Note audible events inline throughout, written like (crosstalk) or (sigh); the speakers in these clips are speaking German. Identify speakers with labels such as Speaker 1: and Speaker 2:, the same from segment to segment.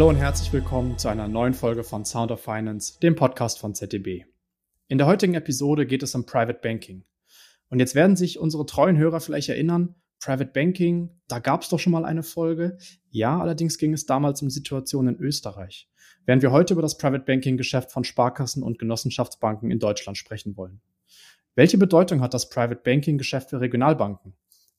Speaker 1: Hallo und herzlich willkommen zu einer neuen Folge von Sound of Finance, dem Podcast von ZDB. In der heutigen Episode geht es um Private Banking. Und jetzt werden sich unsere treuen Hörer vielleicht erinnern, Private Banking, da gab es doch schon mal eine Folge. Ja, allerdings ging es damals um Situationen in Österreich, während wir heute über das Private Banking Geschäft von Sparkassen und Genossenschaftsbanken in Deutschland sprechen wollen. Welche Bedeutung hat das Private Banking Geschäft für Regionalbanken?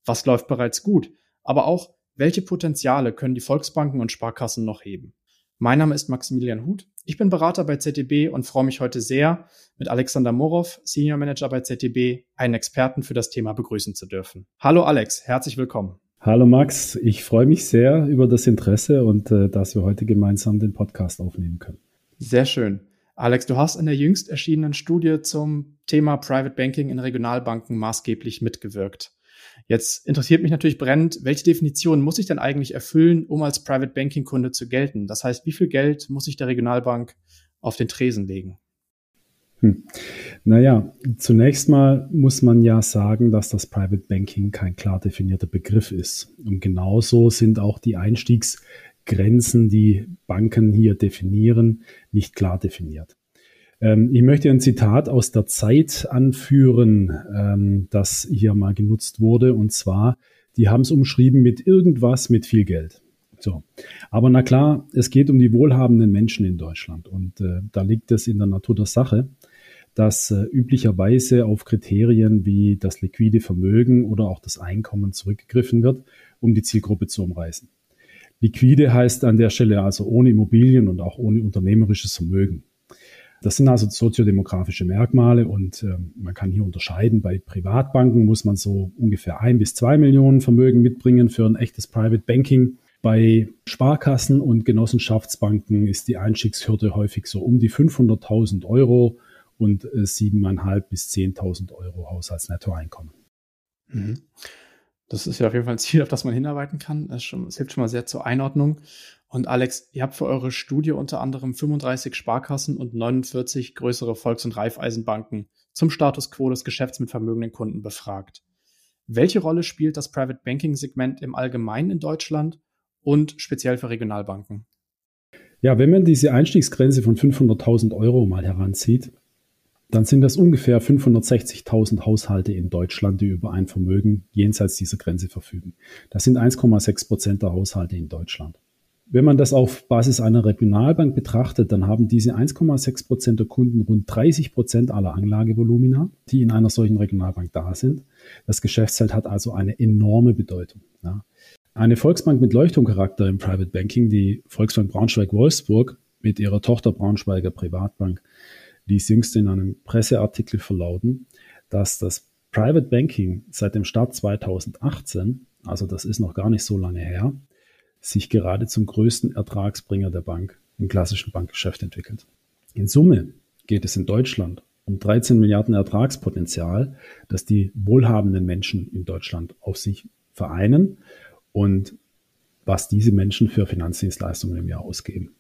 Speaker 1: Was läuft bereits gut? Aber auch, welche Potenziale können die Volksbanken und Sparkassen noch heben? Mein Name ist Maximilian Huth. Ich bin Berater bei ZDB und freue mich heute sehr, mit Alexander Morow, Senior Manager bei ZDB, einen Experten für das Thema begrüßen zu dürfen. Hallo Alex, herzlich willkommen.
Speaker 2: Hallo Max, ich freue mich sehr über das Interesse und äh, dass wir heute gemeinsam den Podcast aufnehmen können.
Speaker 1: Sehr schön. Alex, du hast in der jüngst erschienenen Studie zum Thema Private Banking in Regionalbanken maßgeblich mitgewirkt. Jetzt interessiert mich natürlich brennend, welche Definition muss ich denn eigentlich erfüllen, um als Private Banking Kunde zu gelten? Das heißt, wie viel Geld muss ich der Regionalbank auf den Tresen legen?
Speaker 2: Hm. Naja, zunächst mal muss man ja sagen, dass das Private Banking kein klar definierter Begriff ist. Und genauso sind auch die Einstiegsgrenzen, die Banken hier definieren, nicht klar definiert. Ähm, ich möchte ein Zitat aus der Zeit anführen, ähm, das hier mal genutzt wurde. Und zwar, die haben es umschrieben mit irgendwas mit viel Geld. So. Aber na klar, es geht um die wohlhabenden Menschen in Deutschland. Und äh, da liegt es in der Natur der Sache, dass äh, üblicherweise auf Kriterien wie das liquide Vermögen oder auch das Einkommen zurückgegriffen wird, um die Zielgruppe zu umreißen. Liquide heißt an der Stelle also ohne Immobilien und auch ohne unternehmerisches Vermögen. Das sind also soziodemografische Merkmale und äh, man kann hier unterscheiden. Bei Privatbanken muss man so ungefähr ein bis zwei Millionen Vermögen mitbringen für ein echtes Private Banking. Bei Sparkassen und Genossenschaftsbanken ist die Einstiegshürde häufig so um die 500.000 Euro und äh, 7.500 bis 10.000 Euro Haushaltsnettoeinkommen.
Speaker 1: Mhm. Das ist ja auf jeden Fall ein Ziel, auf das man hinarbeiten kann. Das hilft schon mal sehr zur Einordnung. Und Alex, ihr habt für eure Studie unter anderem 35 Sparkassen und 49 größere Volks- und Raiffeisenbanken zum Status quo des Geschäfts mit vermögenden Kunden befragt. Welche Rolle spielt das Private Banking Segment im Allgemeinen in Deutschland und speziell für Regionalbanken?
Speaker 2: Ja, wenn man diese Einstiegsgrenze von 500.000 Euro mal heranzieht, dann sind das ungefähr 560.000 Haushalte in Deutschland, die über ein Vermögen jenseits dieser Grenze verfügen. Das sind 1,6 Prozent der Haushalte in Deutschland. Wenn man das auf Basis einer Regionalbank betrachtet, dann haben diese 1,6 Prozent der Kunden rund 30 Prozent aller Anlagevolumina, die in einer solchen Regionalbank da sind. Das Geschäftsfeld hat also eine enorme Bedeutung. Ja. Eine Volksbank mit Leuchtturmcharakter im Private Banking, die Volksbank Braunschweig-Wolfsburg mit ihrer Tochter Braunschweiger Privatbank, ließ jüngst in einem Presseartikel verlauten, dass das Private Banking seit dem Start 2018, also das ist noch gar nicht so lange her, sich gerade zum größten Ertragsbringer der Bank im klassischen Bankgeschäft entwickelt. In Summe geht es in Deutschland um 13 Milliarden Ertragspotenzial, das die wohlhabenden Menschen in Deutschland auf sich vereinen und was diese Menschen für Finanzdienstleistungen im Jahr ausgeben.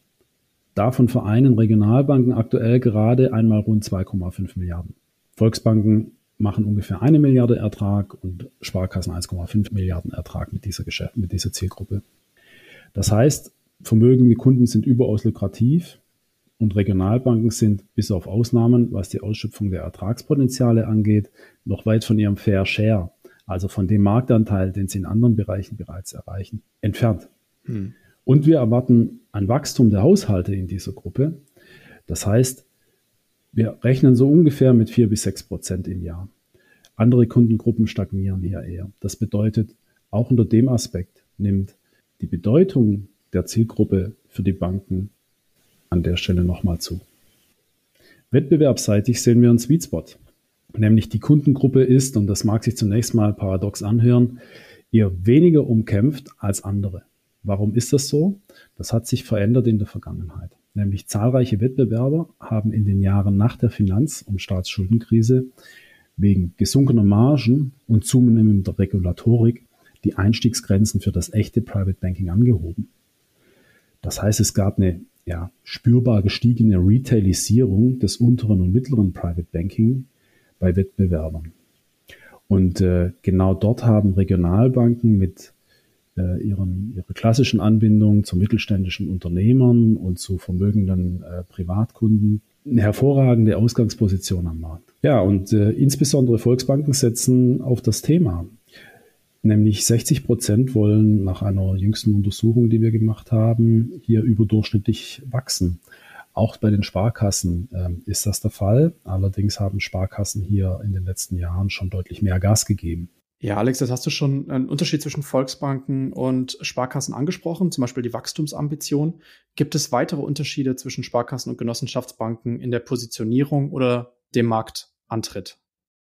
Speaker 2: Davon vereinen Regionalbanken aktuell gerade einmal rund 2,5 Milliarden. Volksbanken machen ungefähr eine Milliarde Ertrag und Sparkassen 1,5 Milliarden Ertrag mit dieser Geschäft, mit dieser Zielgruppe. Das heißt, vermögende Kunden sind überaus lukrativ und Regionalbanken sind bis auf Ausnahmen, was die Ausschöpfung der Ertragspotenziale angeht, noch weit von ihrem Fair Share, also von dem Marktanteil, den sie in anderen Bereichen bereits erreichen, entfernt. Hm. Und wir erwarten ein Wachstum der Haushalte in dieser Gruppe. Das heißt, wir rechnen so ungefähr mit vier bis sechs Prozent im Jahr. Andere Kundengruppen stagnieren hier eher. Das bedeutet, auch unter dem Aspekt nimmt die Bedeutung der Zielgruppe für die Banken an der Stelle nochmal zu. Wettbewerbsseitig sehen wir einen Sweet Spot, nämlich die Kundengruppe ist, und das mag sich zunächst mal paradox anhören, eher weniger umkämpft als andere. Warum ist das so? Das hat sich verändert in der Vergangenheit. Nämlich zahlreiche Wettbewerber haben in den Jahren nach der Finanz- und Staatsschuldenkrise wegen gesunkener Margen und zunehmender Regulatorik die Einstiegsgrenzen für das echte Private Banking angehoben. Das heißt, es gab eine ja, spürbar gestiegene Retailisierung des unteren und mittleren Private Banking bei Wettbewerbern. Und äh, genau dort haben Regionalbanken mit äh, ihren, ihre klassischen Anbindungen zu mittelständischen Unternehmern und zu vermögenden äh, Privatkunden eine hervorragende Ausgangsposition am Markt. Ja, und äh, insbesondere Volksbanken setzen auf das Thema. Nämlich 60 Prozent wollen nach einer jüngsten Untersuchung, die wir gemacht haben, hier überdurchschnittlich wachsen. Auch bei den Sparkassen äh, ist das der Fall. Allerdings haben Sparkassen hier in den letzten Jahren schon deutlich mehr Gas gegeben.
Speaker 1: Ja, Alex, das hast du schon einen Unterschied zwischen Volksbanken und Sparkassen angesprochen, zum Beispiel die Wachstumsambition. Gibt es weitere Unterschiede zwischen Sparkassen und Genossenschaftsbanken in der Positionierung oder dem Marktantritt?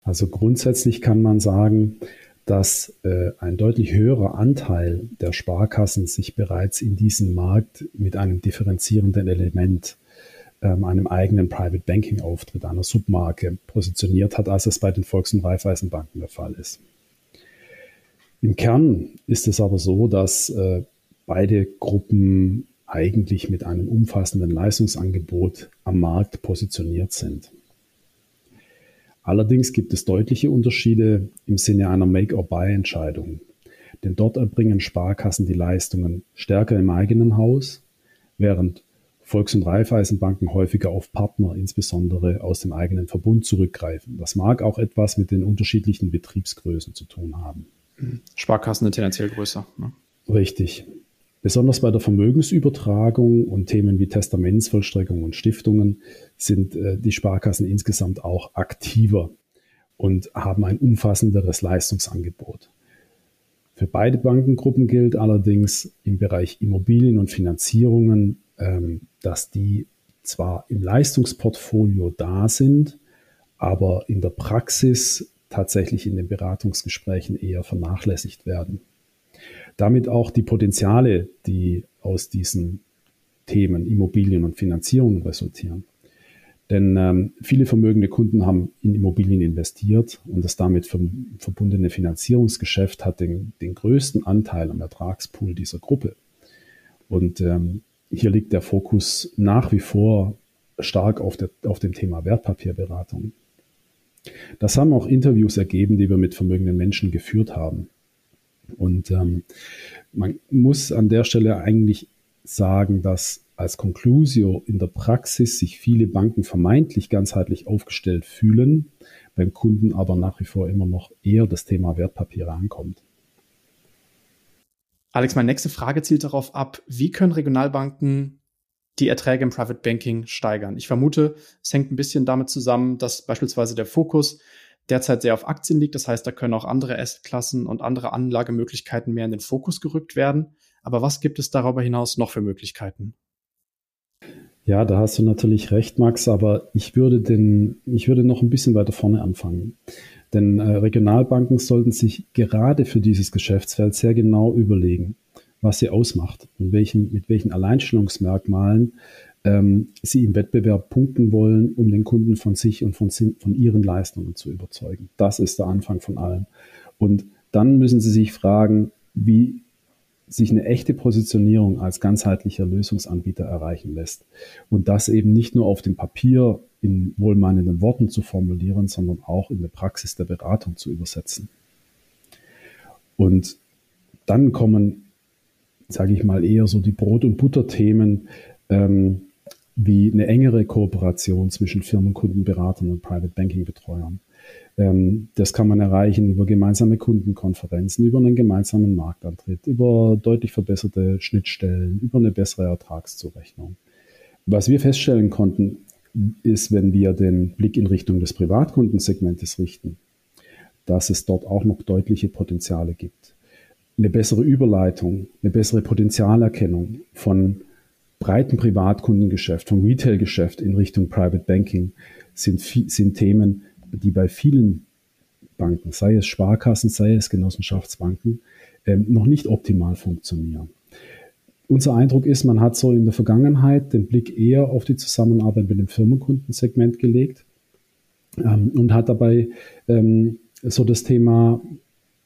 Speaker 2: Also grundsätzlich kann man sagen, dass äh, ein deutlich höherer Anteil der Sparkassen sich bereits in diesem Markt mit einem differenzierenden Element, ähm, einem eigenen Private Banking Auftritt, einer Submarke positioniert hat, als es bei den Volks- und Raiffeisenbanken der Fall ist. Im Kern ist es aber so, dass äh, beide Gruppen eigentlich mit einem umfassenden Leistungsangebot am Markt positioniert sind. Allerdings gibt es deutliche Unterschiede im Sinne einer Make-or-Buy-Entscheidung. Denn dort erbringen Sparkassen die Leistungen stärker im eigenen Haus, während Volks- und Raiffeisenbanken häufiger auf Partner, insbesondere aus dem eigenen Verbund, zurückgreifen. Das mag auch etwas mit den unterschiedlichen Betriebsgrößen zu tun haben.
Speaker 1: Sparkassen sind tendenziell größer. Ne?
Speaker 2: Richtig. Besonders bei der Vermögensübertragung und Themen wie Testamentsvollstreckung und Stiftungen sind äh, die Sparkassen insgesamt auch aktiver und haben ein umfassenderes Leistungsangebot. Für beide Bankengruppen gilt allerdings im Bereich Immobilien und Finanzierungen, ähm, dass die zwar im Leistungsportfolio da sind, aber in der Praxis tatsächlich in den Beratungsgesprächen eher vernachlässigt werden. Damit auch die Potenziale, die aus diesen Themen Immobilien und Finanzierung resultieren. Denn ähm, viele vermögende Kunden haben in Immobilien investiert und das damit verbundene Finanzierungsgeschäft hat den, den größten Anteil am Ertragspool dieser Gruppe. Und ähm, hier liegt der Fokus nach wie vor stark auf, der, auf dem Thema Wertpapierberatung. Das haben auch Interviews ergeben, die wir mit vermögenden Menschen geführt haben. Und ähm, man muss an der Stelle eigentlich sagen, dass als Conclusio in der Praxis sich viele Banken vermeintlich ganzheitlich aufgestellt fühlen, beim Kunden aber nach wie vor immer noch eher das Thema Wertpapiere ankommt.
Speaker 1: Alex, meine nächste Frage zielt darauf ab, wie können Regionalbanken die Erträge im Private Banking steigern. Ich vermute, es hängt ein bisschen damit zusammen, dass beispielsweise der Fokus derzeit sehr auf Aktien liegt. Das heißt, da können auch andere Assetklassen und andere Anlagemöglichkeiten mehr in den Fokus gerückt werden. Aber was gibt es darüber hinaus noch für Möglichkeiten?
Speaker 2: Ja, da hast du natürlich recht, Max, aber ich würde den, ich würde noch ein bisschen weiter vorne anfangen. Denn äh, Regionalbanken sollten sich gerade für dieses Geschäftsfeld sehr genau überlegen, was sie ausmacht und welchen, mit welchen Alleinstellungsmerkmalen ähm, sie im Wettbewerb punkten wollen, um den Kunden von sich und von, von ihren Leistungen zu überzeugen. Das ist der Anfang von allem. Und dann müssen sie sich fragen, wie sich eine echte Positionierung als ganzheitlicher Lösungsanbieter erreichen lässt. Und das eben nicht nur auf dem Papier in wohlmeinenden Worten zu formulieren, sondern auch in der Praxis der Beratung zu übersetzen. Und dann kommen sage ich mal, eher so die Brot- und Butterthemen ähm, wie eine engere Kooperation zwischen Firmenkundenberatern und Private Banking Betreuern. Ähm, das kann man erreichen über gemeinsame Kundenkonferenzen, über einen gemeinsamen Marktantritt, über deutlich verbesserte Schnittstellen, über eine bessere Ertragszurechnung. Was wir feststellen konnten, ist, wenn wir den Blick in Richtung des Privatkundensegmentes richten, dass es dort auch noch deutliche Potenziale gibt eine bessere Überleitung, eine bessere Potenzialerkennung von breiten Privatkundengeschäft, vom Retailgeschäft in Richtung Private Banking sind, sind Themen, die bei vielen Banken, sei es Sparkassen, sei es Genossenschaftsbanken, ähm, noch nicht optimal funktionieren. Unser Eindruck ist, man hat so in der Vergangenheit den Blick eher auf die Zusammenarbeit mit dem Firmenkundensegment gelegt ähm, und hat dabei ähm, so das Thema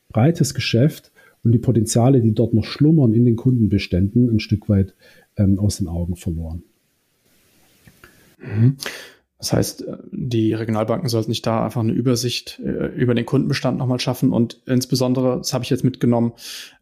Speaker 2: breites Geschäft und die Potenziale, die dort noch schlummern in den Kundenbeständen, ein Stück weit ähm, aus den Augen verloren.
Speaker 1: Mhm. Das heißt, äh, die Regionalbanken sollten nicht da einfach eine Übersicht äh, über den Kundenbestand nochmal schaffen und insbesondere, das habe ich jetzt mitgenommen,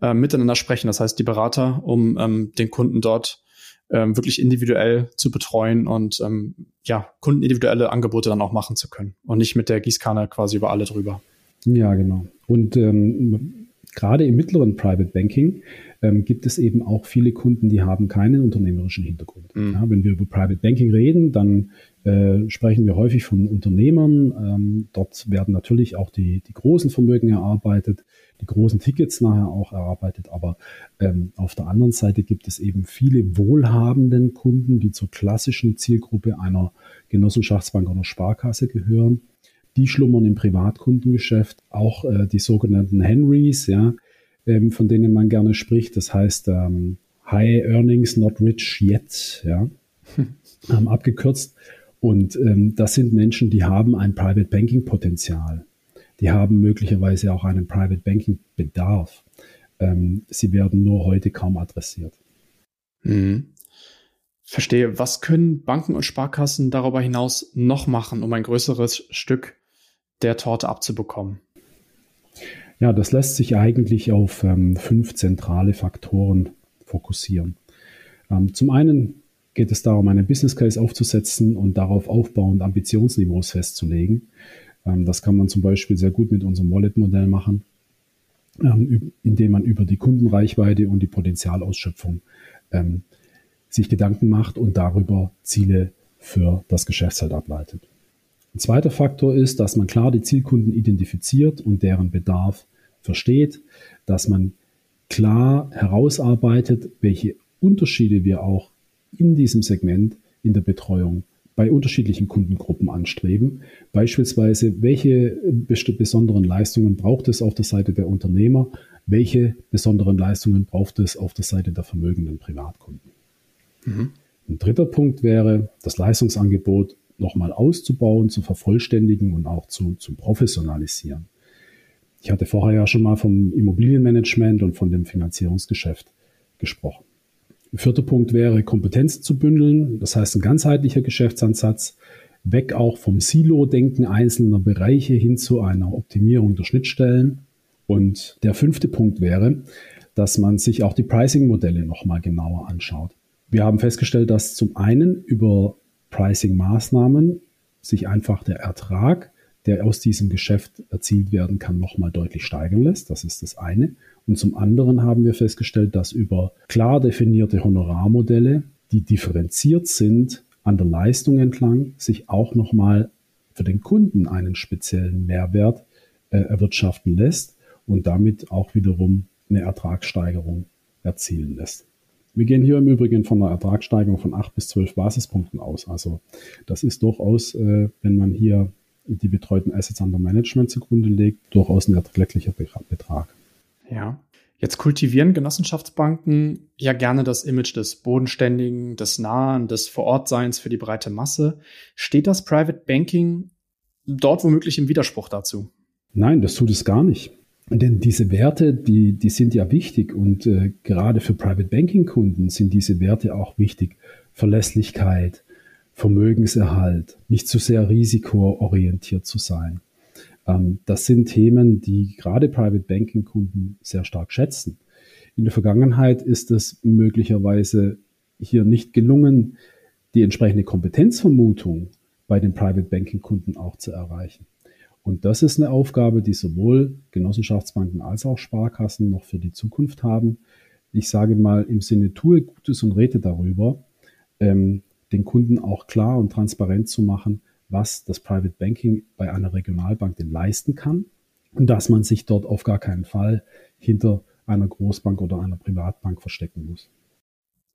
Speaker 1: äh, miteinander sprechen. Das heißt, die Berater, um ähm, den Kunden dort ähm, wirklich individuell zu betreuen und ähm, ja, kundenindividuelle Angebote dann auch machen zu können und nicht mit der Gießkanne quasi über alle drüber.
Speaker 2: Ja, genau. Und ähm, gerade im mittleren Private Banking ähm, gibt es eben auch viele Kunden, die haben keinen unternehmerischen Hintergrund. Mhm. Ja, wenn wir über Private Banking reden, dann äh, sprechen wir häufig von Unternehmern. Ähm, dort werden natürlich auch die, die großen Vermögen erarbeitet, die großen Tickets nachher auch erarbeitet. Aber ähm, auf der anderen Seite gibt es eben viele wohlhabenden Kunden, die zur klassischen Zielgruppe einer Genossenschaftsbank oder Sparkasse gehören. Die schlummern im Privatkundengeschäft, auch äh, die sogenannten Henrys, ja, ähm, von denen man gerne spricht. Das heißt, ähm, High Earnings, not rich yet, ja, (laughs) ähm, abgekürzt. Und ähm, das sind Menschen, die haben ein Private Banking Potenzial. Die haben möglicherweise auch einen Private Banking Bedarf. Ähm, sie werden nur heute kaum adressiert.
Speaker 1: Mhm. Verstehe. Was können Banken und Sparkassen darüber hinaus noch machen, um ein größeres Stück der Torte abzubekommen?
Speaker 2: Ja, das lässt sich eigentlich auf ähm, fünf zentrale Faktoren fokussieren. Ähm, zum einen geht es darum, einen Business Case aufzusetzen und darauf aufbauend Ambitionsniveaus festzulegen. Ähm, das kann man zum Beispiel sehr gut mit unserem Wallet-Modell machen, ähm, indem man über die Kundenreichweite und die Potenzialausschöpfung ähm, sich Gedanken macht und darüber Ziele für das Geschäftsfeld ableitet. Ein zweiter Faktor ist, dass man klar die Zielkunden identifiziert und deren Bedarf versteht, dass man klar herausarbeitet, welche Unterschiede wir auch in diesem Segment in der Betreuung bei unterschiedlichen Kundengruppen anstreben. Beispielsweise, welche besonderen Leistungen braucht es auf der Seite der Unternehmer? Welche besonderen Leistungen braucht es auf der Seite der vermögenden Privatkunden? Mhm. Ein dritter Punkt wäre, das Leistungsangebot nochmal auszubauen, zu vervollständigen und auch zu, zu professionalisieren. Ich hatte vorher ja schon mal vom Immobilienmanagement und von dem Finanzierungsgeschäft gesprochen. Vierter Punkt wäre, Kompetenzen zu bündeln, das heißt ein ganzheitlicher Geschäftsansatz, weg auch vom Silo-Denken einzelner Bereiche hin zu einer Optimierung der Schnittstellen. Und der fünfte Punkt wäre, dass man sich auch die Pricing-Modelle nochmal genauer anschaut. Wir haben festgestellt, dass zum einen über Pricing-Maßnahmen sich einfach der Ertrag, der aus diesem Geschäft erzielt werden kann, nochmal deutlich steigern lässt. Das ist das eine. Und zum anderen haben wir festgestellt, dass über klar definierte Honorarmodelle, die differenziert sind, an der Leistung entlang, sich auch nochmal für den Kunden einen speziellen Mehrwert äh, erwirtschaften lässt und damit auch wiederum eine Ertragssteigerung erzielen lässt. Wir gehen hier im Übrigen von einer Ertragssteigerung von 8 bis 12 Basispunkten aus. Also das ist durchaus, äh, wenn man hier die betreuten Assets under Management zugrunde legt, durchaus ein erträglicher Betrag.
Speaker 1: Ja. Jetzt kultivieren Genossenschaftsbanken ja gerne das Image des Bodenständigen, des Nahen, des Vorortseins für die breite Masse. Steht das Private Banking dort womöglich im Widerspruch dazu?
Speaker 2: Nein, das tut es gar nicht. Denn diese Werte, die, die sind ja wichtig und äh, gerade für Private Banking Kunden sind diese Werte auch wichtig. Verlässlichkeit, Vermögenserhalt, nicht zu sehr risikoorientiert zu sein. Ähm, das sind Themen, die gerade Private Banking Kunden sehr stark schätzen. In der Vergangenheit ist es möglicherweise hier nicht gelungen, die entsprechende Kompetenzvermutung bei den Private Banking Kunden auch zu erreichen. Und das ist eine Aufgabe, die sowohl Genossenschaftsbanken als auch Sparkassen noch für die Zukunft haben. Ich sage mal im Sinne, tue Gutes und rede darüber, ähm, den Kunden auch klar und transparent zu machen, was das Private Banking bei einer Regionalbank denn leisten kann und dass man sich dort auf gar keinen Fall hinter einer Großbank oder einer Privatbank verstecken muss.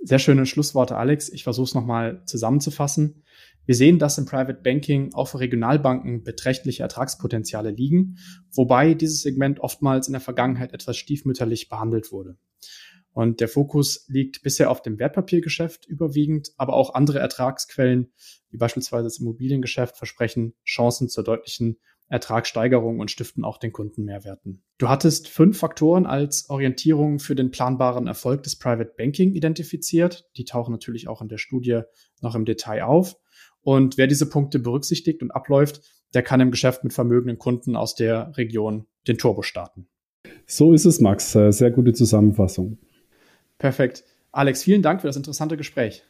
Speaker 1: Sehr schöne Schlussworte, Alex. Ich versuche es nochmal zusammenzufassen. Wir sehen, dass im Private Banking auch für Regionalbanken beträchtliche Ertragspotenziale liegen, wobei dieses Segment oftmals in der Vergangenheit etwas stiefmütterlich behandelt wurde. Und der Fokus liegt bisher auf dem Wertpapiergeschäft überwiegend, aber auch andere Ertragsquellen, wie beispielsweise das Immobiliengeschäft, versprechen Chancen zur deutlichen Ertragssteigerung und stiften auch den Kunden Mehrwerten. Du hattest fünf Faktoren als Orientierung für den planbaren Erfolg des Private Banking identifiziert. Die tauchen natürlich auch in der Studie noch im Detail auf. Und wer diese Punkte berücksichtigt und abläuft, der kann im Geschäft mit vermögenden Kunden aus der Region den Turbo starten.
Speaker 2: So ist es, Max. Äh, sehr gute Zusammenfassung.
Speaker 1: Perfekt. Alex, vielen Dank für das interessante Gespräch.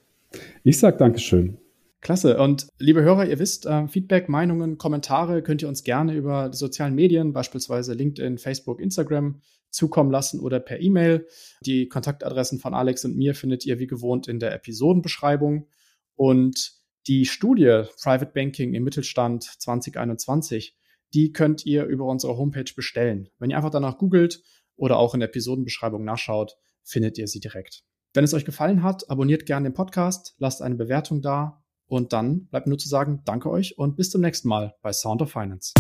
Speaker 2: Ich sage Dankeschön.
Speaker 1: Klasse. Und liebe Hörer, ihr wisst, äh, Feedback, Meinungen, Kommentare könnt ihr uns gerne über die sozialen Medien, beispielsweise LinkedIn, Facebook, Instagram, zukommen lassen oder per E-Mail. Die Kontaktadressen von Alex und mir findet ihr wie gewohnt in der Episodenbeschreibung. Und die Studie Private Banking im Mittelstand 2021, die könnt ihr über unsere Homepage bestellen. Wenn ihr einfach danach googelt oder auch in der Episodenbeschreibung nachschaut, findet ihr sie direkt. Wenn es euch gefallen hat, abonniert gerne den Podcast, lasst eine Bewertung da und dann bleibt nur zu sagen, danke euch und bis zum nächsten Mal bei Sound of Finance.